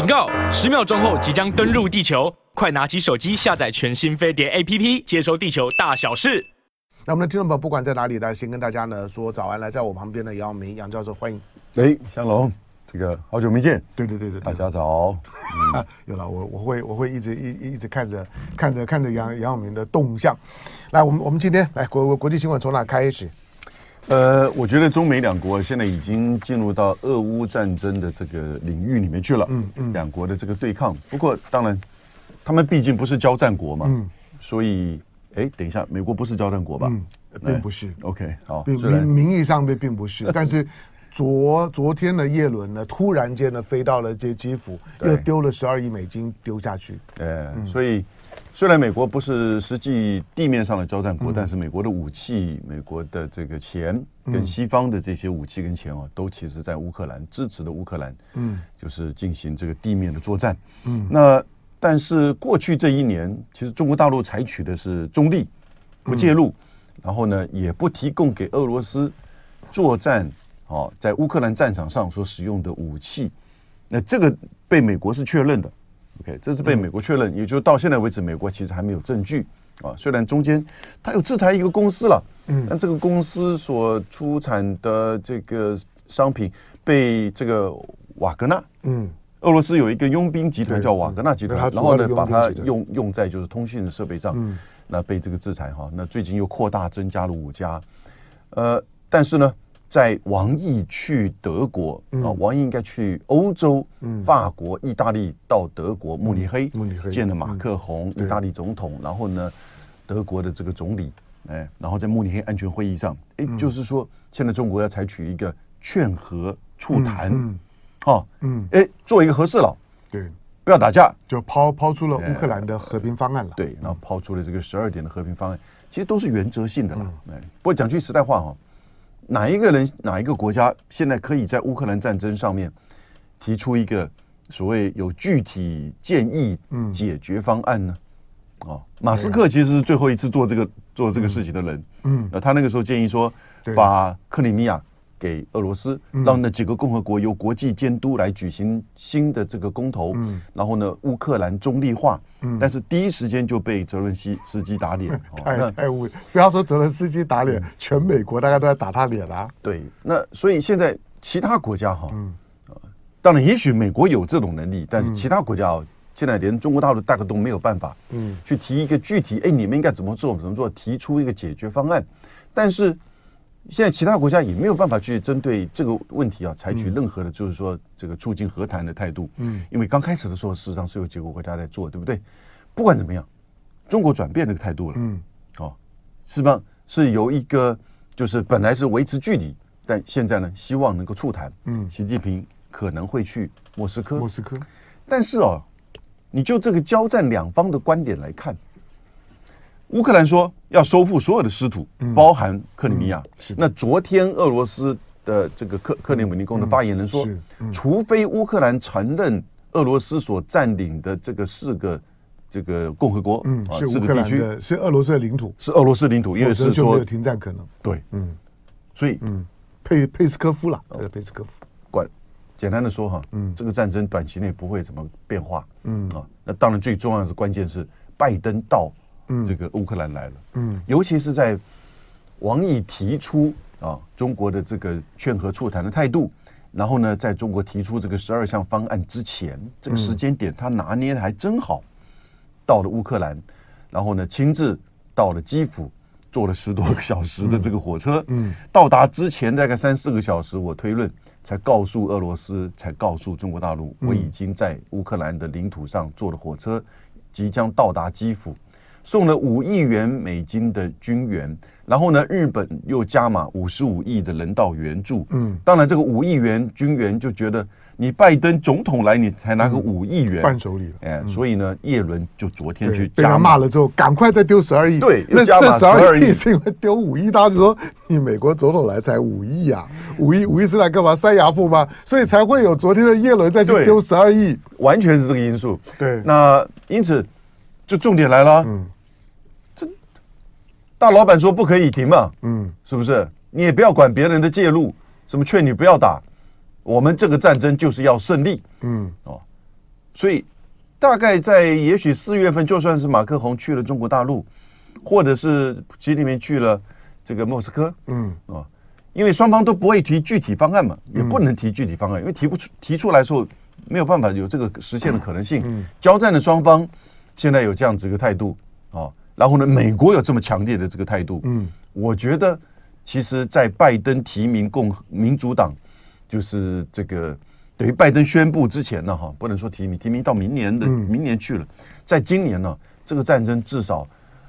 警告！十秒钟后即将登陆地球，快拿起手机下载全新飞碟 APP，接收地球大小事。那我们的听众朋友不管在哪里，来先跟大家呢说早安。来，在我旁边的杨永明杨教授，欢迎。哎，香龙，这个好久没见。对对对对，大家早。嗯、有了，我我会我会一直一一直看着看着看着杨杨永明的动向。来，我们我们今天来国国际新闻从哪开始？呃，我觉得中美两国现在已经进入到俄乌战争的这个领域里面去了。嗯嗯，两国的这个对抗。不过，当然，他们毕竟不是交战国嘛。嗯。所以，哎，等一下，美国不是交战国吧？嗯，并不是。OK，好。名名义上面并不是，但是昨昨天的叶伦呢，突然间呢飞到了这基辅，又丢了十二亿美金丢下去。哎，所以。虽然美国不是实际地面上的交战国，嗯、但是美国的武器、美国的这个钱跟西方的这些武器跟钱哦，都其实在乌克兰支持的乌克兰，嗯，就是进行这个地面的作战。嗯，那但是过去这一年，其实中国大陆采取的是中立，不介入，嗯、然后呢，也不提供给俄罗斯作战哦，在乌克兰战场上所使用的武器。那这个被美国是确认的。OK，这是被美国确认，也就到现在为止，美国其实还没有证据啊。虽然中间他有制裁一个公司了，嗯，但这个公司所出产的这个商品被这个瓦格纳，嗯，俄罗斯有一个佣兵集团叫瓦格纳集团，然后呢把它用用在就是通讯的设备上，嗯，那被这个制裁哈。那最近又扩大增加了五家，呃，但是呢。在王毅去德国啊，王毅应该去欧洲，法国、意大利到德国慕尼黑，慕尼黑见了马克宏，意大利总统，然后呢，德国的这个总理，哎，然后在慕尼黑安全会议上，哎，就是说现在中国要采取一个劝和促谈，哈，嗯，哎，做一个和事佬，对，不要打架，就抛抛出了乌克兰的和平方案了，对，然后抛出了这个十二点的和平方案，其实都是原则性的了，哎，不过讲句实在话哈。哪一个人，哪一个国家现在可以在乌克兰战争上面提出一个所谓有具体建议解决方案呢？哦，马斯克其实是最后一次做这个做这个事情的人。嗯，呃，他那个时候建议说，把克里米亚给俄罗斯，让那几个共和国由国际监督来举行新的这个公投。嗯，然后呢，乌克兰中立化。嗯，但是第一时间就被泽伦西斯基打脸，太太无语。不要说泽伦斯基打脸，全美国大家都在打他脸啊。对，那所以现在其他国家哈，嗯，当然也许美国有这种能力，但是其他国家哦，现在连中国大陆大概都没有办法，嗯，去提一个具体，哎，你们应该怎么做怎么做，提出一个解决方案。但是现在其他国家也没有办法去针对这个问题啊，采取任何的，就是说这个促进和谈的态度。嗯，因为刚开始的时候，事实上是有几个国家在做，对不对？不管怎么样，中国转变这个态度了。嗯，哦，是吧？是由一个就是本来是维持距离，但现在呢，希望能够促谈。嗯，习近平可能会去莫斯科。莫斯科，但是哦，你就这个交战两方的观点来看。乌克兰说要收复所有的失土，包含克里米亚。那昨天俄罗斯的这个克克里姆林宫的发言人说，除非乌克兰承认俄罗斯所占领的这个四个这个共和国，嗯，是乌克兰的，是俄罗斯的领土，是俄罗斯领土，因为是说停战可能。对，嗯，所以嗯，佩佩斯科夫了，佩斯科夫。管简单的说哈，嗯，这个战争短期内不会怎么变化，嗯。啊，那当然最重要的是关键是拜登到。这个乌克兰来了，嗯，尤其是在王毅提出啊中国的这个劝和促谈的态度，然后呢，在中国提出这个十二项方案之前，这个时间点他拿捏的还真好，到了乌克兰，然后呢，亲自到了基辅，坐了十多个小时的这个火车，嗯，到达之前大概三四个小时，我推论才告诉俄罗斯，才告诉中国大陆，我已经在乌克兰的领土上坐了火车，即将到达基辅。送了五亿元美金的军援，然后呢，日本又加码五十五亿的人道援助。嗯，当然这个五亿元军援就觉得你拜登总统来，你才拿个五亿元伴手礼了。哎，所以呢，叶伦就昨天去被他骂了之后，赶快再丢十二亿。对，那这十二亿是因为丢五亿，大家就说你美国总统来才五亿啊，五亿五亿是来干嘛？塞牙缝吗？所以才会有昨天的叶伦再去丢十二亿，完全是这个因素。对，那因此。就重点来了，嗯，这大老板说不可以停嘛，嗯，是不是？你也不要管别人的介入，什么劝你不要打，我们这个战争就是要胜利，嗯，哦，所以大概在也许四月份，就算是马克宏去了中国大陆，或者是习近平去了这个莫斯科，嗯。哦，因为双方都不会提具体方案嘛，也不能提具体方案，因为提不出提出来的时候没有办法有这个实现的可能性。交战的双方现在有这样子一个态度啊，然后呢，美国有这么强烈的这个态度，嗯，我觉得其实，在拜登提名共和民主党，就是这个。等于拜登宣布之前呢，哈，不能说提名，提名到明年的明年去了，在今年呢，这个战争至少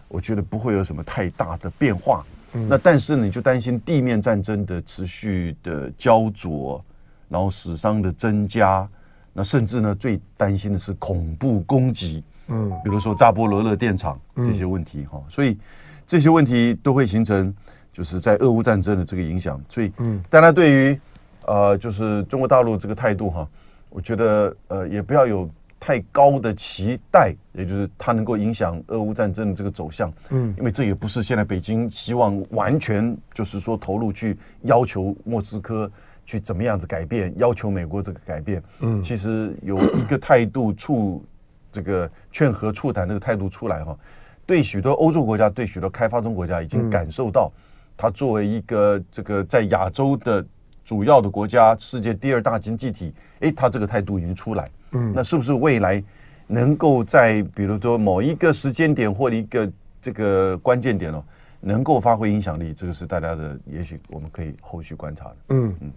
我觉得不会有什么太大的变化。那但是你就担心地面战争的持续的焦灼，然后死伤的增加，那甚至呢，最担心的是恐怖攻击，嗯，比如说扎波罗热电厂这些问题哈，所以这些问题都会形成就是在俄乌战争的这个影响。所以，嗯，大家对于。呃，就是中国大陆这个态度哈，我觉得呃也不要有太高的期待，也就是它能够影响俄乌战争的这个走向，嗯，因为这也不是现在北京希望完全就是说投入去要求莫斯科去怎么样子改变，要求美国这个改变，嗯，其实有一个态度促这个劝和促谈这个态度出来哈，对许多欧洲国家，对许多开发中国家已经感受到，它作为一个这个在亚洲的。主要的国家，世界第二大经济体，诶，他这个态度已经出来，嗯，那是不是未来能够在比如说某一个时间点或者一个这个关键点哦，能够发挥影响力？这个是大家的，也许我们可以后续观察的。嗯嗯，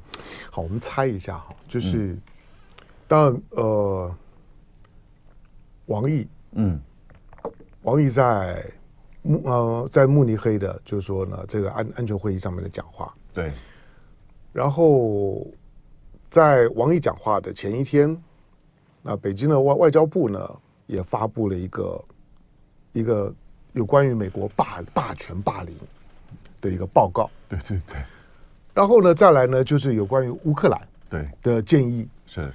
好，我们猜一下哈，就是、嗯、当然呃，王毅，嗯，王毅在慕呃在慕尼黑的，就是说呢，这个安安全会议上面的讲话，对。然后，在王毅讲话的前一天，那北京的外外交部呢也发布了一个一个有关于美国霸霸权霸凌的一个报告。对对对。然后呢，再来呢，就是有关于乌克兰对的建议。是。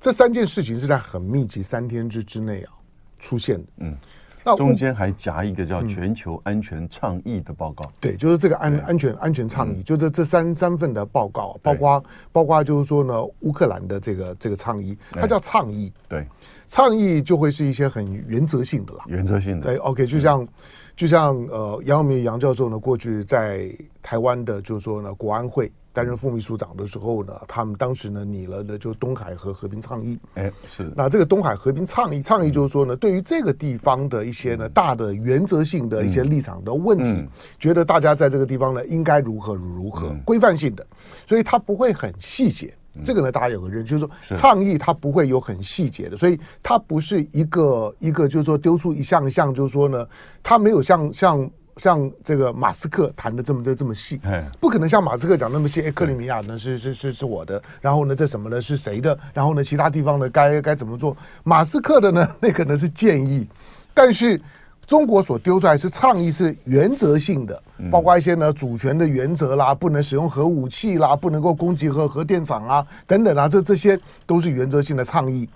这三件事情是在很密集三天之之内啊出现的。嗯。那中间还夹一个叫全球安全倡议的报告，嗯、对，就是这个安安全安全倡议，就是这三三份的报告，包括包括就是说呢，乌克兰的这个这个倡议，它叫倡议，对，倡议就会是一些很原则性的啦，原则性的，对，OK，就像就像呃杨永明杨教授呢，过去在台湾的，就是说呢，国安会。担任副秘书长的时候呢，他们当时呢拟了呢就东海和和平倡议。哎，是。那这个东海和平倡议，倡议就是说呢，对于这个地方的一些呢大的原则性的一些立场的问题，觉得大家在这个地方呢应该如何如何规范性的，所以它不会很细节。这个呢大家有个认知，就是说倡议它不会有很细节的，所以它不是一个一个就是说丢出一项一项，就是说呢，它没有像像。像这个马斯克谈的这么这这么细，不可能像马斯克讲那么细。哎，克里米亚呢是是是是我的，然后呢这什么呢是谁的？然后呢其他地方呢该该怎么做？马斯克的呢 那可能是建议，但是中国所丢出来是倡议，是原则性的，包括一些呢主权的原则啦，不能使用核武器啦，不能够攻击核核电厂啊等等啊，这这些都是原则性的倡议。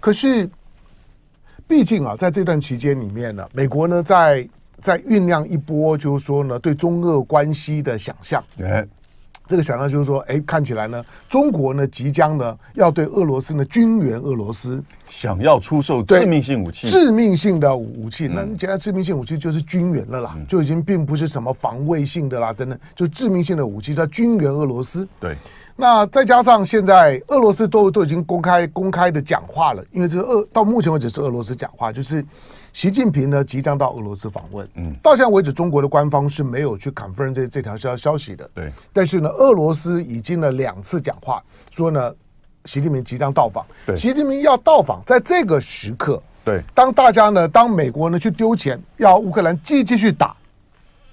可是毕竟啊，在这段期间里面呢，美国呢在。在酝酿一波，就是说呢，对中俄关系的想象。哎，这个想象就是说，哎，看起来呢，中国呢即将呢要对俄罗斯呢军援俄罗斯，想要出售致命性武器，致命性的武器。那现在致命性武器就是军援了啦，就已经并不是什么防卫性的啦，等等，就致命性的武器叫军援俄罗斯。对。那再加上现在俄罗斯都都已经公开公开的讲话了，因为这是俄到目前为止是俄罗斯讲话，就是习近平呢即将到俄罗斯访问。嗯，到现在为止，中国的官方是没有去 confirm 这这条消消息的。对，但是呢，俄罗斯已经呢两次讲话，说呢，习近平即将到访。对，习近平要到访，在这个时刻，对，当大家呢，当美国呢去丢钱要乌克兰继继续打，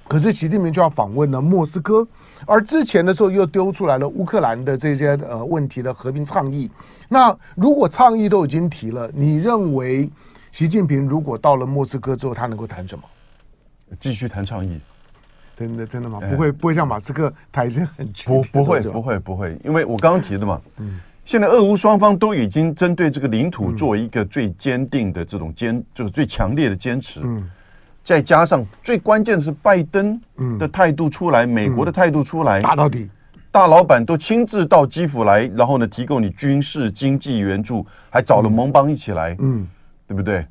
可是习近平就要访问了莫斯科。而之前的时候又丢出来了乌克兰的这些呃问题的和平倡议。那如果倡议都已经提了，你认为习近平如果到了莫斯科之后，他能够谈什么？继续谈倡议？真的真的吗？不会不会像马斯克谈一些很不不会不会不会，因为我刚刚提的嘛。嗯。现在俄乌双方都已经针对这个领土做一个最坚定的这种坚，就是最强烈的坚持。嗯。再加上最关键的是拜登的态度出来，美国的态度出来，打到底，大老板都亲自到基辅来，然后呢，提供你军事经济援助，还找了盟邦一起来，嗯，对不对？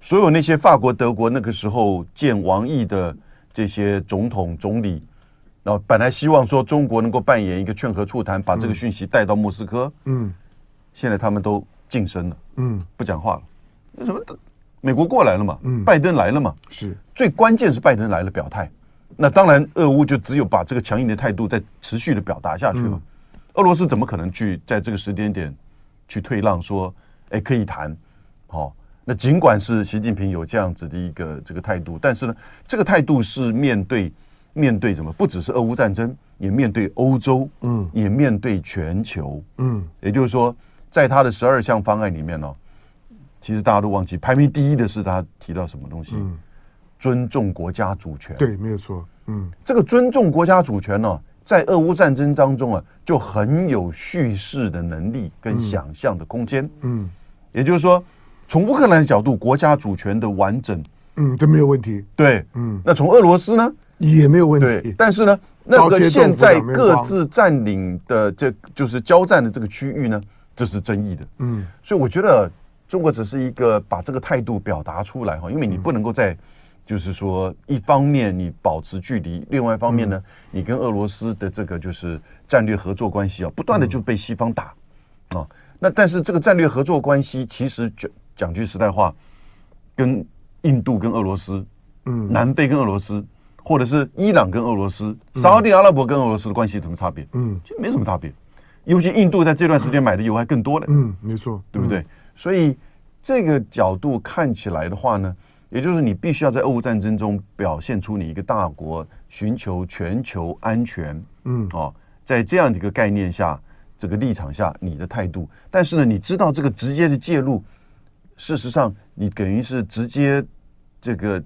所有那些法国、德国那个时候见王毅的这些总统、总理，然后本来希望说中国能够扮演一个劝和促谈，把这个讯息带到莫斯科，嗯，现在他们都晋升了，嗯，不讲话了。为什么？美国过来了嘛，嗯，拜登来了嘛，是最关键是拜登来了表态。那当然，俄乌就只有把这个强硬的态度再持续的表达下去了。俄罗斯怎么可能去在这个时间点去退让？说，哎，可以谈，好。那尽管是习近平有这样子的一个这个态度，但是呢，这个态度是面对面对什么？不只是俄乌战争，也面对欧洲，嗯，也面对全球，嗯。也就是说，在他的十二项方案里面呢，其实大家都忘记排名第一的是他提到什么东西？尊重国家主权，对，没有错。嗯，这个尊重国家主权呢，在俄乌战争当中啊，就很有叙事的能力跟想象的空间。嗯，也就是说，从乌克兰的角度，国家主权的完整，嗯，这没有问题。对，嗯，那从俄罗斯呢，也没有问题。但是呢，那个现在各自占领的这就是交战的这个区域呢，这是争议的。嗯，所以我觉得中国只是一个把这个态度表达出来哈，因为你不能够在。就是说，一方面你保持距离，另外一方面呢，你跟俄罗斯的这个就是战略合作关系啊，不断的就被西方打啊。那但是这个战略合作关系，其实讲讲句实在话，跟印度跟俄罗斯，嗯，南非跟俄罗斯，或者是伊朗跟俄罗斯，沙特阿拉伯跟俄罗斯的关系有什么差别？嗯，其实没什么差别。尤其印度在这段时间买的油还更多了。嗯，没错，对不对？所以这个角度看起来的话呢。也就是你必须要在俄乌战争中表现出你一个大国寻求全球安全，嗯，哦，在这样的一个概念下，这个立场下，你的态度。但是呢，你知道这个直接的介入，事实上你等于是直接这个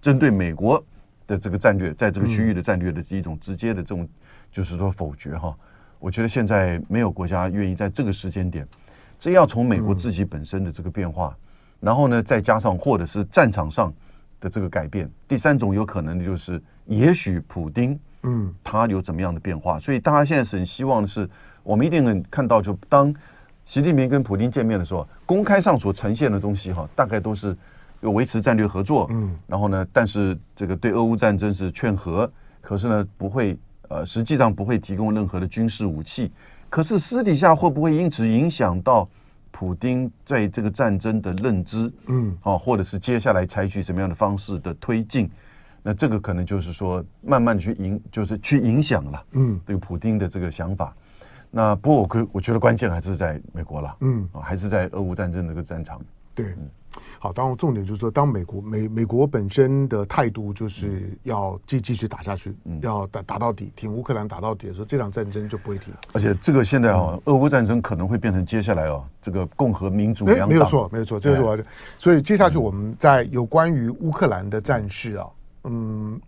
针对美国的这个战略，在这个区域的战略的这一种直接的这种，就是说否决哈。我觉得现在没有国家愿意在这个时间点，这要从美国自己本身的这个变化。然后呢，再加上或者是战场上的这个改变，第三种有可能的就是，也许普丁，嗯，他有怎么样的变化？所以大家现在是很希望的是，我们一定能看到，就当习近平跟普京见面的时候，公开上所呈现的东西哈，大概都是有维持战略合作，嗯，然后呢，但是这个对俄乌战争是劝和，可是呢，不会呃，实际上不会提供任何的军事武器，可是私底下会不会因此影响到？普丁在这个战争的认知，嗯，啊，或者是接下来采取什么样的方式的推进，那这个可能就是说，慢慢去影，就是去影响了，嗯，这个普丁的这个想法。那不过我可我觉得关键还是在美国了，嗯，啊，还是在俄乌战争那个战场，对。嗯好，当然重点就是说，当美国美美国本身的态度就是要继继续打下去，嗯、要打打到底，挺乌克兰打到底的时候，这场战争就不会停。而且这个现在啊，俄乌战争可能会变成接下来哦，这个共和民主两党。没有错，没有错，这个是我的。所以接下去我们在有关于乌克兰的战事啊，嗯。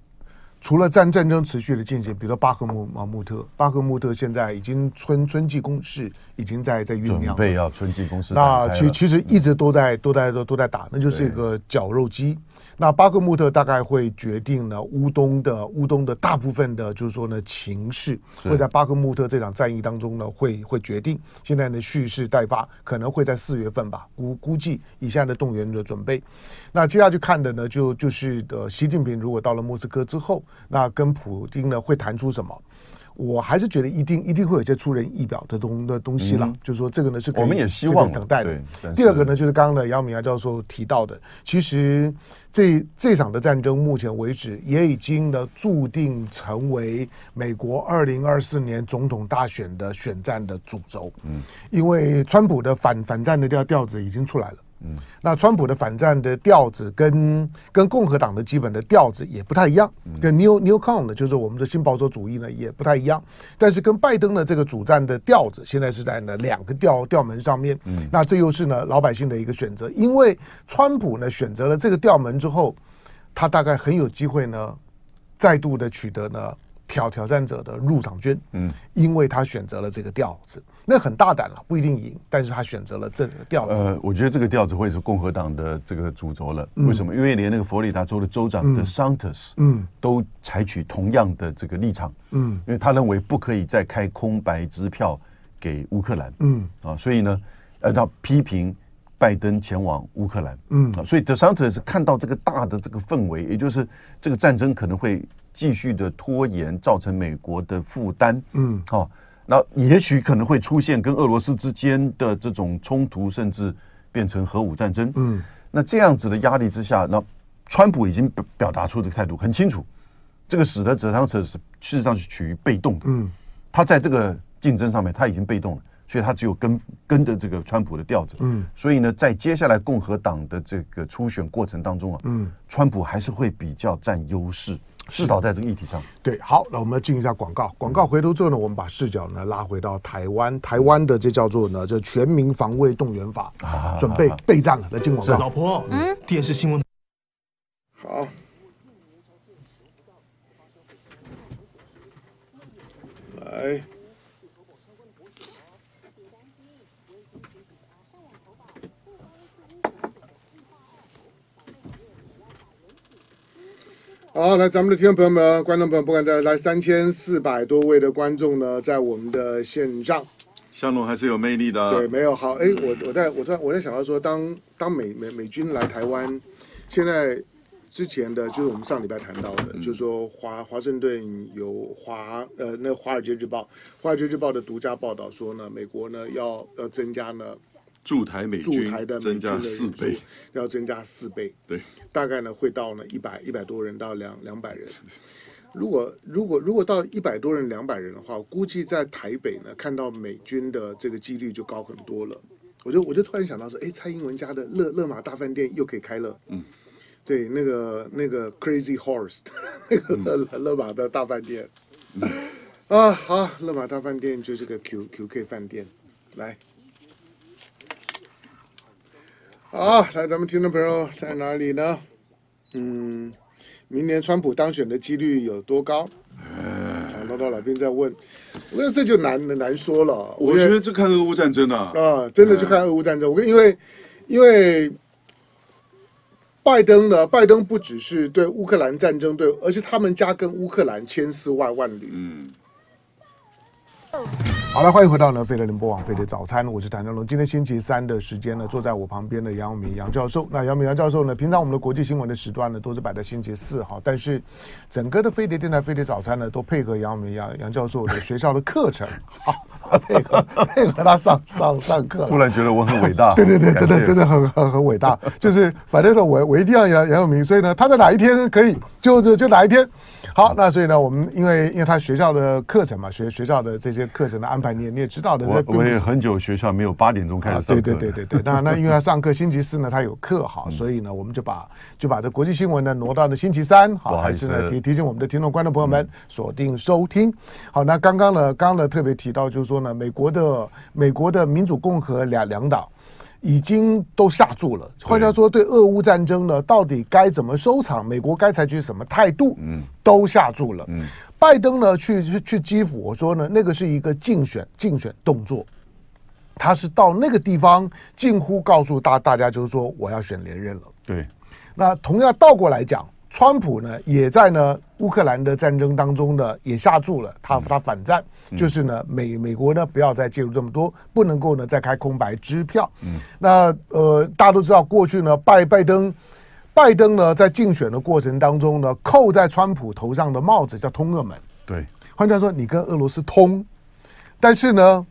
除了战战争持续的进行，比如说巴赫穆啊穆特，巴赫穆特现在已经春春季攻势已经在在酝酿，准备要春季攻势。那其其实一直都在都在都都在打，那就是一个绞肉机。那巴克穆特大概会决定呢乌东的乌东的大部分的，就是说呢情势会在巴克穆特这场战役当中呢会会决定。现在呢蓄势待发，可能会在四月份吧，估估计以下的动员的准备。那接下去看的呢就就是呃习近平如果到了莫斯科之后，那跟普京呢会谈出什么？我还是觉得一定一定会有一些出人意表的东的东西了，嗯、就是说这个呢是我们也希望等待的。第二个呢就是刚刚的杨敏牙教授提到的，其实这这场的战争目前为止也已经呢注定成为美国二零二四年总统大选的选战的主轴。嗯，因为川普的反反战的调调子已经出来了。嗯，那川普的反战的调子跟跟共和党的基本的调子也不太一样，跟 New New Con 的，就是我们的新保守主义呢也不太一样。但是跟拜登的这个主战的调子，现在是在呢两个调调门上面。嗯，那这又是呢老百姓的一个选择，因为川普呢选择了这个调门之后，他大概很有机会呢再度的取得呢。挑挑战者的入场券。嗯，因为他选择了这个调子，那很大胆了，不一定赢，但是他选择了这个调子。呃，我觉得这个调子会是共和党的这个主轴了。为什么？因为连那个佛罗里达州的州长的桑特斯，嗯，都采取同样的这个立场。嗯，因为他认为不可以再开空白支票给乌克兰。嗯，啊，所以呢，呃，他批评。拜登前往乌克兰，嗯，啊所以德桑特是看到这个大的这个氛围，也就是这个战争可能会继续的拖延，造成美国的负担，嗯，好，那也许可能会出现跟俄罗斯之间的这种冲突，甚至变成核武战争，嗯，那这样子的压力之下，那川普已经表表达出这个态度很清楚，这个使得泽桑特是事实上是处于被动的，嗯，他在这个竞争上面他已经被动了。所以他只有跟跟着这个川普的调子，嗯，所以呢，在接下来共和党的这个初选过程当中啊，嗯，川普还是会比较占优势，至少在这个议题上。对，好，那我们进一下广告，广告回头之后呢，我们把视角呢拉回到台湾，台湾的这叫做呢，这全民防卫动员法，啊、准备备战了，来进广告。老婆，嗯，电视新闻，好，来。好，来，咱们的听众朋友们、观众朋友们，不管在来三千四百多位的观众呢，在我们的线上，香龙还是有魅力的。对，没有好，哎，我我在我在我在想到说，当当美美美军来台湾，现在之前的就是我们上礼拜谈到的，嗯、就是说华华盛顿有华呃那华尔街日报，华尔街日报的独家报道说呢，美国呢要要增加呢。驻台美军，驻台的美军四倍，要增加四倍，对，大概呢会到呢一百一百多人到两两百人。如果如果如果到一百多人两百人的话，估计在台北呢看到美军的这个几率就高很多了。我就我就突然想到说，哎，蔡英文家的乐乐马大饭店又可以开了，嗯，对，那个那个 Crazy Horse 那个乐乐玛的大饭店，嗯、啊，好，乐马大饭店就是个 Q QK 饭店，来。好，来，咱们听众朋友在哪里呢？嗯，明年川普当选的几率有多高？好，老老兵在问，我觉得这就难难说了。我觉得这看俄乌战争啊，啊，真的就看俄乌战争。我跟因为因为拜登呢，拜登不只是对乌克兰战争对，而且他们家跟乌克兰千丝万万缕。嗯。好了，欢迎回到呢，飞碟联播网飞碟早餐，我是谭正龙。今天星期三的时间呢，坐在我旁边的杨永明杨教授。那杨永明杨教授呢，平常我们的国际新闻的时段呢，都是摆在星期四哈，但是整个的飞碟电台飞碟早餐呢，都配合杨永明杨杨教授的学校的课程，好配合配合他上上上课。突然觉得我很伟大，对对对，真的真的很很很伟大。就是反正呢，我我一定要杨杨永明，所以呢，他在哪一天可以就就就哪一天。好，那所以呢，我们因为因为他学校的课程嘛，学学校的这些课程的安排，你也你也知道的。我我也很久学校没有八点钟开始上课。对对对对对。那那因为他上课星期四呢，他有课哈，所以呢，我们就把就把这国际新闻呢挪到了星期三。好，还是呢提提醒我们的听众观众朋友们锁定收听。好，那刚刚呢，刚刚呢特别提到就是说呢，美国的美国的民主共和两两党。已经都下注了。换句话说，对俄乌战争呢，到底该怎么收场？美国该采取什么态度？嗯，都下注了。嗯，拜登呢，去去去基辅，我说呢，那个是一个竞选竞选动作，他是到那个地方近乎告诉大大家，就是说我要选连任了。对，那同样倒过来讲。川普呢，也在呢乌克兰的战争当中呢，也下注了，他他反战，嗯、就是呢美美国呢不要再介入这么多，不能够呢再开空白支票。嗯，那呃大家都知道，过去呢拜拜登，拜登呢在竞选的过程当中呢，扣在川普头上的帽子叫通俄门。对，换句话说，你跟俄罗斯通，但是呢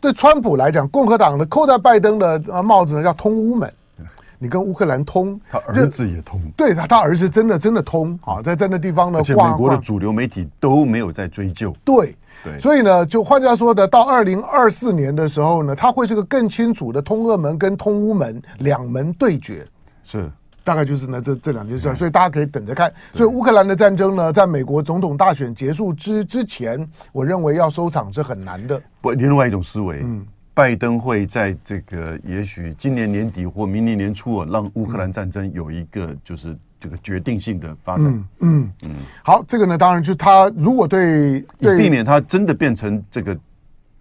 对川普来讲，共和党呢扣在拜登的呃帽子呢叫通乌门。你跟乌克兰通，他儿子也通，对他，他儿子真的真的通啊，在在那地方呢，而且美国的主流媒体都没有在追究，对。对，所以呢，就换句话说的，到二零二四年的时候呢，他会是个更清楚的通俄门跟通乌门两门对决，是。大概就是呢这这两件事，所以大家可以等着看。所以乌克兰的战争呢，在美国总统大选结束之之前，我认为要收场是很难的。不，另外一种思维，嗯。拜登会在这个也许今年年底或明年年初，让乌克兰战争有一个就是这个决定性的发展。嗯嗯，嗯好，这个呢，当然就是他如果对，对。避免他真的变成这个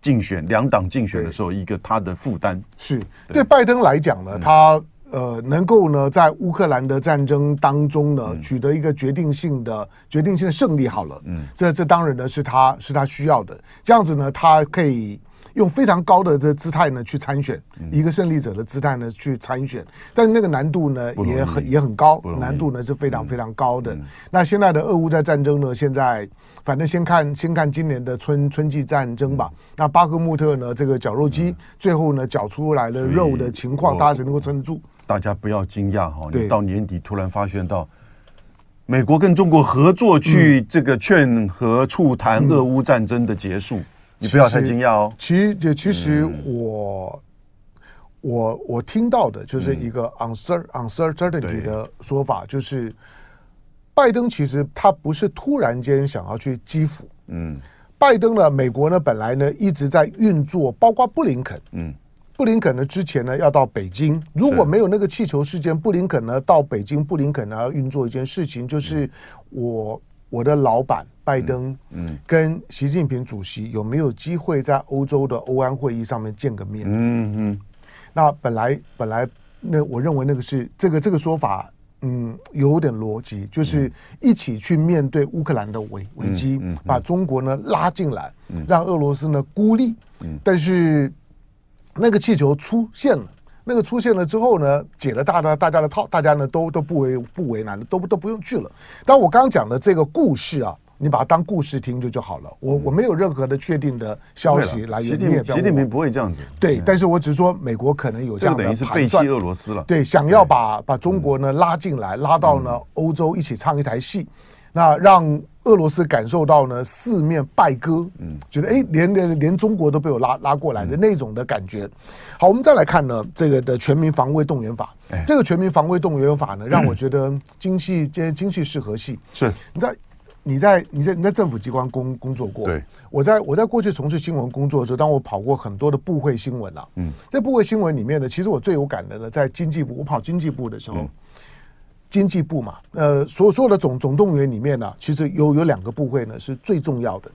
竞选两党竞选的时候一个他的负担。是。对。拜登来讲呢，他。呃，能够呢，在乌克兰的战争当中呢，嗯、取得一个决定性的、决定性的胜利，好了，嗯，这这当然呢是他是他需要的，这样子呢，他可以用非常高的这姿态呢去参选，嗯、一个胜利者的姿态呢去参选，但那个难度呢也很也很高，难度呢是非常非常高的。嗯、那现在的俄乌在战争呢，现在反正先看先看今年的春春季战争吧。嗯、那巴赫穆特呢，这个绞肉机、嗯、最后呢绞出来的肉的情况，大家谁能够撑得住？大家不要惊讶哈，你到年底突然发现到美国跟中国合作去这个劝和促谈俄乌战争的结束，你不要太惊讶哦。其实，其实我我我听到的就是一个 uncertainty 的说法，就是拜登其实他不是突然间想要去基辅，嗯，拜登呢，美国呢本来呢一直在运作，包括布林肯，嗯。布林肯呢？之前呢要到北京，如果没有那个气球事件，布林肯呢到北京，布林肯呢要运作一件事情，就是我我的老板拜登，嗯，跟习近平主席有没有机会在欧洲的欧安会议上面见个面？嗯嗯。那本来本来那我认为那个是这个这个说法，嗯，有点逻辑，就是一起去面对乌克兰的危危机，把中国呢拉进来，让俄罗斯呢孤立，但是。那个气球出现了，那个出现了之后呢，解了大家大家的套，大家呢都都不为不为难，都都不用去了。但我刚刚讲的这个故事啊，你把它当故事听着就好了。我我没有任何的确定的消息来源，你也习近平不会这样子。对，但是我只是说美国可能有这样的等于是背弃俄罗斯了。对，想要把把中国呢拉进来，拉到呢欧洲一起唱一台戏，那让。俄罗斯感受到呢四面败歌，嗯，觉得哎，连连连中国都被我拉拉过来的那种的感觉。好，我们再来看呢这个的全民防卫动员法。这个全民防卫动员法呢，让我 觉得精细兼精细适合系。是，你在你在你在你在政府机关工工作过？对，我在我在过去从事新闻工作的时候，当我跑过很多的部会新闻啊，嗯，在部会新闻里面呢，其实我最有感的呢，在经济部，我跑经济部的时候。经济部嘛，呃，所所有的总总动员里面呢，其实有有两个部会呢是最重要的，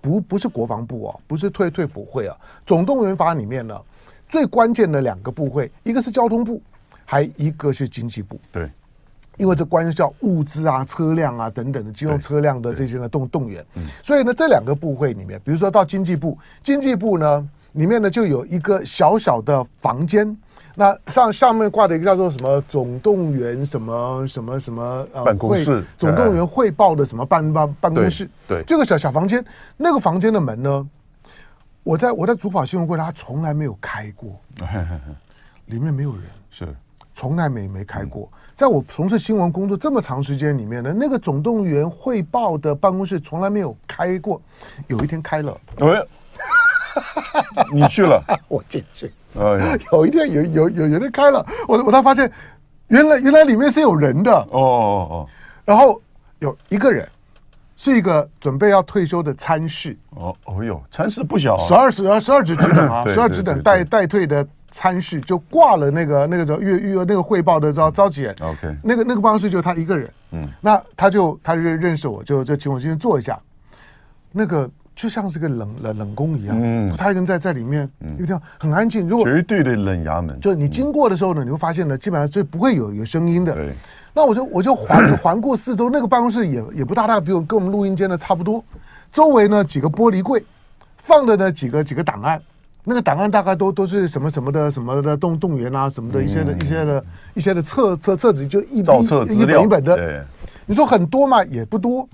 不不是国防部哦，不是退退辅会啊。总动员法里面呢，最关键的两个部会，一个是交通部，还一个是经济部。对，因为这关系到物资啊、车辆啊等等的机动车辆的这些呢动动员，所以呢，这两个部会里面，比如说到经济部，经济部呢里面呢就有一个小小的房间。那上上面挂的一个叫做什么总动员什么什么什么呃办公室，总动员汇报的什么办办办公室，对，这个小小房间，那个房间的门呢，我在我在主跑新闻会，他从来没有开过，里面没有人，是。从来没没开过。在我从事新闻工作这么长时间里面呢，那个总动员汇报的办公室从来没有开过，有一天开了，哎，你去了，我进去。有一天有有有有人开了，我我才发现，原来原来里面是有人的。哦哦哦，然后有一个人，是一个准备要退休的参事。哦哦哟，参事不小，十二十二十二职等啊，十二职等待待退的参事就挂了那个那个什么月月那个汇报的召召集人，OK，那个那个办公室就他一个人，嗯，那他就他就认识我，就就请我进去坐一下，那个。就像是个冷冷冷宫一样，嗯，他一个人在在里面，有点很安静。如果绝对的冷衙门，就你经过的时候呢，你会发现呢，基本上就不会有有声音的。对，那我就我就环 环顾四周，那个办公室也也不大，大比我跟我们录音间的差不多。周围呢几个玻璃柜，放的呢几个几个档案，那个档案大概都都是什么什么的什么的动动员啊什么的一些的一些的一些的册册册子，就一本一本一本的。你说很多嘛，也不多。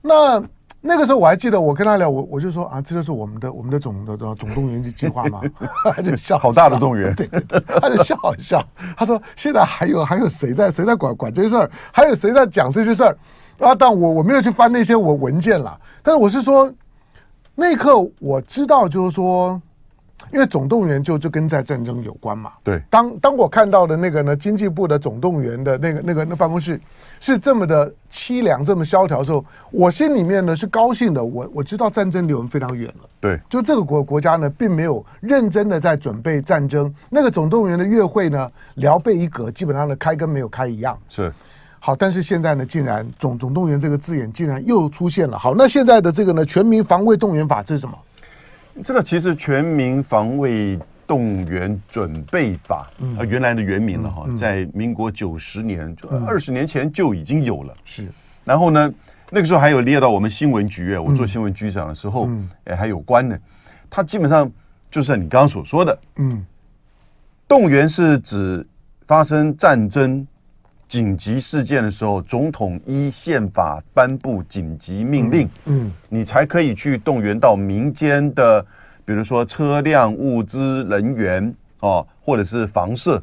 那。那个时候我还记得，我跟他聊，我我就说啊，这就是我们的我们的总的总动员计划嘛，他就笑，好大的动员，对对对，他就笑一笑，他说现在还有还有谁在谁在管管这些事儿，还有谁在讲这些事儿？啊？但我我没有去翻那些我文件了，但是我是说，那一刻我知道就是说。因为总动员就就跟在战争有关嘛。对。当当我看到的那个呢，经济部的总动员的那个那个那办公室是这么的凄凉，这么萧条的时候，我心里面呢是高兴的。我我知道战争离我们非常远了。对。就这个国国家呢，并没有认真的在准备战争。那个总动员的月会呢，聊备一格，基本上的开跟没有开一样。是。好，但是现在呢，竟然总总动员这个字眼竟然又出现了。好，那现在的这个呢，全民防卫动员法这是什么？这个其实全民防卫动员准备法，嗯、呃，原来的原名了哈，在民国九十年，就二十年前就已经有了。是，然后呢，那个时候还有列到我们新闻局，我做新闻局长的时候，嗯、哎，还有关呢。它基本上就是你刚刚所说的，嗯，动员是指发生战争。紧急事件的时候，总统依宪法颁布紧急命令，嗯，嗯，你才可以去动员到民间的，比如说车辆、物资、人员哦，或者是房舍，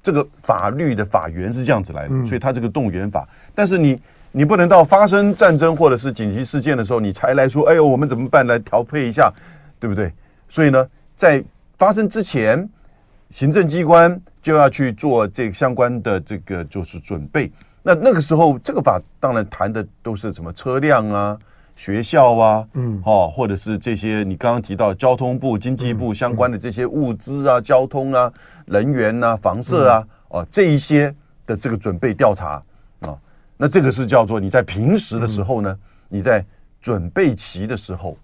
这个法律的法源是这样子来的，嗯、所以它这个动员法。但是你你不能到发生战争或者是紧急事件的时候，你才来说，哎呦，我们怎么办？来调配一下，对不对？所以呢，在发生之前。行政机关就要去做这个相关的这个就是准备。那那个时候，这个法当然谈的都是什么车辆啊、学校啊，嗯，哦，或者是这些你刚刚提到交通部、经济部相关的这些物资啊、交通啊、人员啊、房舍啊，哦，这一些的这个准备调查啊，那这个是叫做你在平时的时候呢，你在准备期的时候，啊，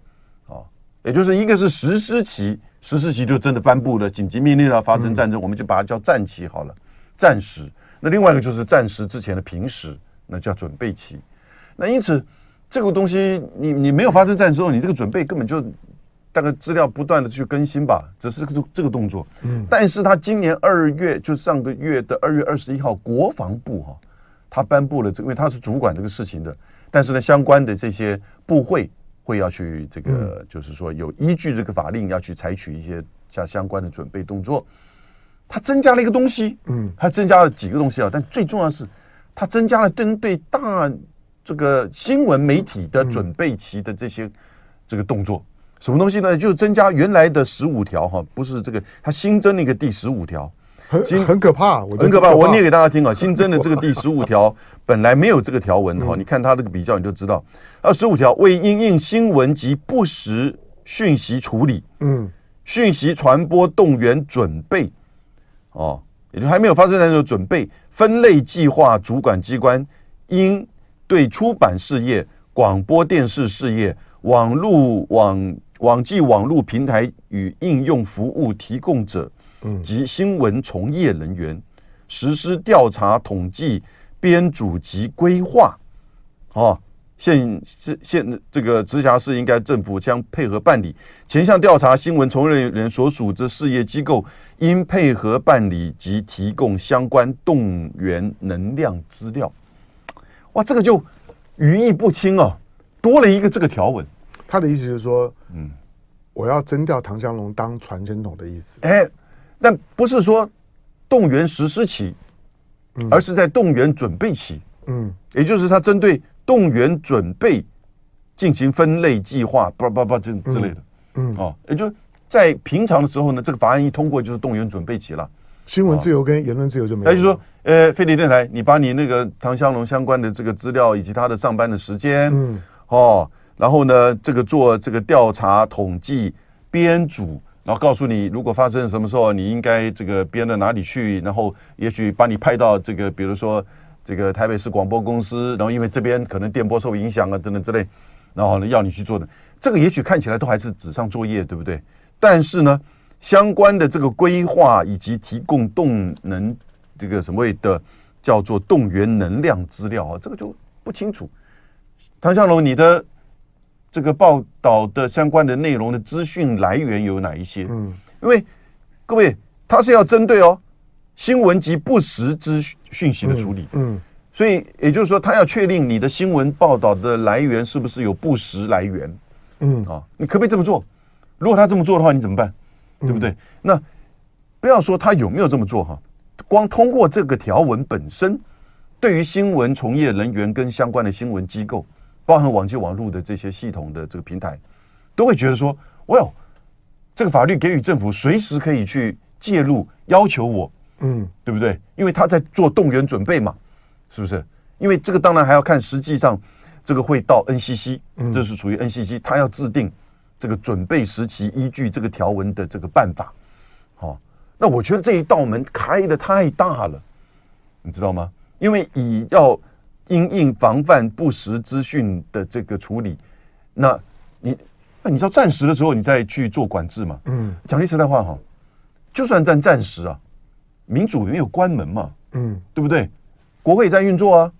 也就是一个是实施期。实施期就真的颁布了紧急命令了，发生战争，我们就把它叫战期好了，战时。那另外一个就是战时之前的平时，那叫准备期。那因此这个东西，你你没有发生战争之后，你这个准备根本就大概资料不断的去更新吧，只是这这个动作。嗯。但是他今年二月，就上个月的二月二十一号，国防部哈，他颁布了这个，因为他是主管这个事情的，但是呢，相关的这些部会。会要去这个，嗯、就是说有依据这个法令要去采取一些相相关的准备动作，它增加了一个东西，嗯，它增加了几个东西啊，但最重要的是，它增加了针对大这个新闻媒体的准备期的这些这个动作，什么东西呢？就是增加原来的十五条哈，不是这个，它新增了一个第十五条。很很可怕，我很可怕。我念给大家听啊，新增的这个第十五条本来没有这个条文哈，你看它这个比较你就知道。啊，十五条为因应新闻及不实讯息处理，嗯，讯息传播动员准备，哦，也就还没有发生的时候准备分类计划主管机关应对出版事业、广播电视事业、网络网网际网络平台与应用服务提供者。及新闻从业人员实施调查、统计、编组及规划。哦，现是现这个直辖市应该政府将配合办理前项调查，新闻从业人员所属之事业机构应配合办理及提供相关动员能量资料。哇，这个就语义不清哦，多了一个这个条文。他的意思就是说，嗯，我要征调唐湘龙当传声筒的意思。哎。但不是说动员实施期，而是在动员准备期。嗯，也就是他针对动员准备进行分类计划，叭叭叭这之类的。嗯，哦，也就在平常的时候呢，这个法案一通过，就是动员准备期了。新闻自由跟言论自由就没有。那就是说，呃，飞碟电台，你把你那个唐香龙相关的这个资料以及他的上班的时间，嗯，哦，然后呢，这个做这个调查、统计、编组。然后告诉你，如果发生什么时候，你应该这个编到哪里去，然后也许把你派到这个，比如说这个台北市广播公司，然后因为这边可能电波受影响啊等等之类，然后呢要你去做的，这个也许看起来都还是纸上作业，对不对？但是呢，相关的这个规划以及提供动能这个什么的叫做动员能量资料啊，这个就不清楚。唐向龙，你的。这个报道的相关的内容的资讯来源有哪一些？嗯，因为各位他是要针对哦新闻及不实之讯息的处理，嗯，所以也就是说他要确定你的新闻报道的来源是不是有不实来源，嗯啊，你可不可以这么做？如果他这么做的话，你怎么办？对不对？那不要说他有没有这么做哈，光通过这个条文本身，对于新闻从业人员跟相关的新闻机构。包含网际网络的这些系统的这个平台，都会觉得说：“哇，这个法律给予政府随时可以去介入，要求我，嗯，对不对？因为他在做动员准备嘛，是不是？因为这个当然还要看实际上这个会到 NCC，这是属于 NCC，他要制定这个准备时期依据这个条文的这个办法。好，那我觉得这一道门开的太大了，你知道吗？因为以要。因应防范不实资讯的这个处理，那你那你知道战时的时候，你再去做管制嘛？嗯，讲句实在话哈，就算在暂时啊，民主没有关门嘛，嗯，对不对？国会也在运作啊，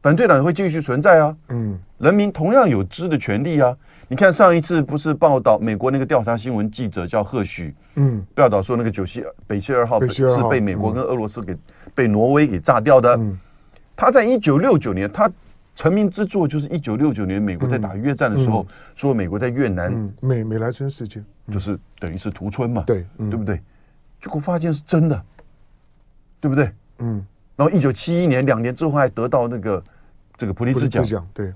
反对党也会继续存在啊，嗯，人民同样有知的权利啊。你看上一次不是报道美国那个调查新闻记者叫贺许，嗯，报道说那个九七北溪二号是被美国跟俄罗斯给被挪威给炸掉的。他在一九六九年，他成名之作就是一九六九年美国在打越战的时候，说美国在越南美美莱村事件，就是等于是屠村嘛，对，对不对？结果发现是真的，对不对？嗯，然后一九七一年两年之后还得到那个这个普利兹奖，对。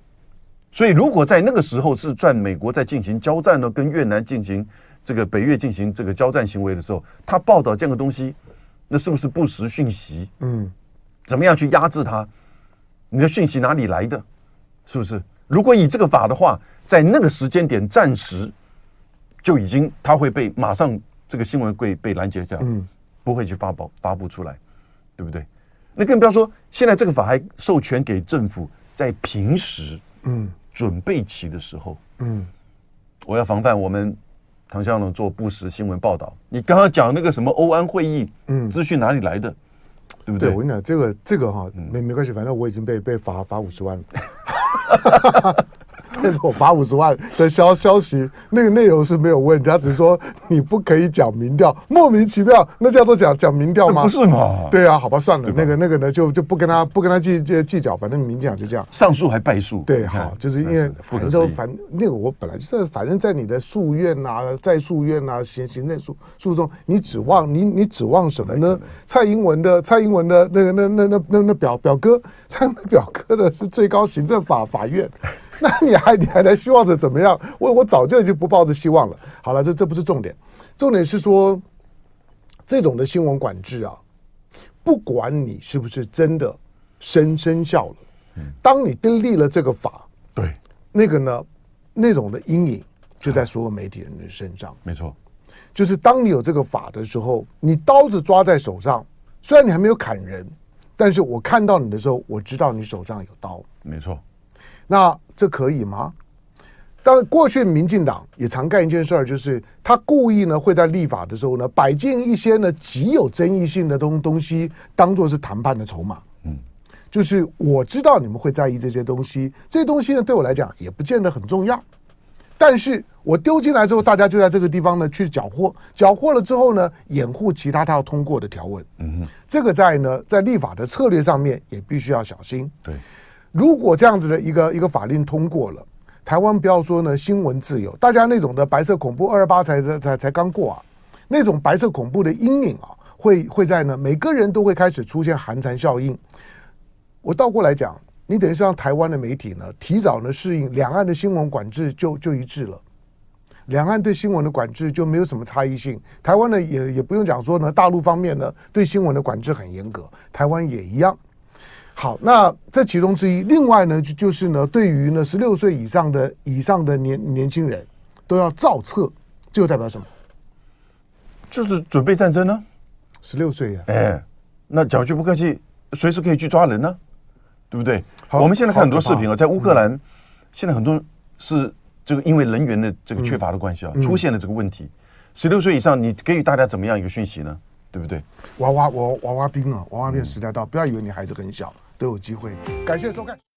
所以，如果在那个时候是赚美国在进行交战呢，跟越南进行这个北越进行这个交战行为的时候，他报道这样的东西，那是不是不实讯息？嗯，怎么样去压制它？你的讯息哪里来的？是不是？如果以这个法的话，在那个时间点暂时就已经它会被马上这个新闻会被拦截掉，嗯，不会去发布发布出来，对不对？那更不要说现在这个法还授权给政府在平时。嗯，准备期的时候，嗯，我要防范我们唐湘龙做不实新闻报道。你刚刚讲那个什么欧安会议，嗯，资讯哪里来的？对不对？对，我跟你讲，这个这个哈，没没关系，反正我已经被被罚罚五十万了。但是我罚五十万的消消息，那个内容是没有问题，他只是说你不可以讲民调，莫名其妙，那叫做讲讲民调吗？不是嘛？对啊，好吧，算了，那个那个呢，就就不跟他不跟他计计计较，反正民进党就这样，上诉还败诉，对，好，就是因为反正反那个我本来就是，反正在你的诉愿呐，在诉愿呐，行行政诉诉讼，你指望你你指望什么呢？蔡英文的蔡英文的那个那那那那那表表哥，蔡英文表哥的是最高行政法法院。那你还你还在希望着怎么样？我我早就已经不抱着希望了。好了，这这不是重点，重点是说这种的新闻管制啊，不管你是不是真的生生效了，嗯当你订立了这个法，对那个呢，那种的阴影就在所有媒体人的身上。没错，就是当你有这个法的时候，你刀子抓在手上，虽然你还没有砍人，但是我看到你的时候，我知道你手上有刀。没错。那这可以吗？当然，过去民进党也常干一件事儿，就是他故意呢会在立法的时候呢摆进一些呢极有争议性的东东西，当做是谈判的筹码。嗯，就是我知道你们会在意这些东西，这些东西呢对我来讲也不见得很重要，但是我丢进来之后，大家就在这个地方呢去缴获，缴获了之后呢掩护其他他要通过的条文。嗯哼，这个在呢在立法的策略上面也必须要小心。对。如果这样子的一个一个法令通过了，台湾不要说呢新闻自由，大家那种的白色恐怖二二八才才才才刚过啊，那种白色恐怖的阴影啊，会会在呢每个人都会开始出现寒蝉效应。我倒过来讲，你等于是让台湾的媒体呢提早呢适应两岸的新闻管制就就一致了，两岸对新闻的管制就没有什么差异性。台湾呢也也不用讲说呢大陆方面呢对新闻的管制很严格，台湾也一样。好，那这其中之一，另外呢，就就是呢，对于呢十六岁以上的以上的年年轻人，都要造册，这又代表什么？就是准备战争呢？十六岁呀，哎，那讲句不客气，随时可以去抓人呢，对不对？好，我们现在看很多视频啊，在乌克兰，现在很多是这个因为人员的这个缺乏的关系啊，出现了这个问题。十六岁以上，你给予大家怎么样一个讯息呢？对不对？娃娃，我娃娃兵啊，娃娃兵时代到，不要以为你孩子很小。都有机会。感谢收看。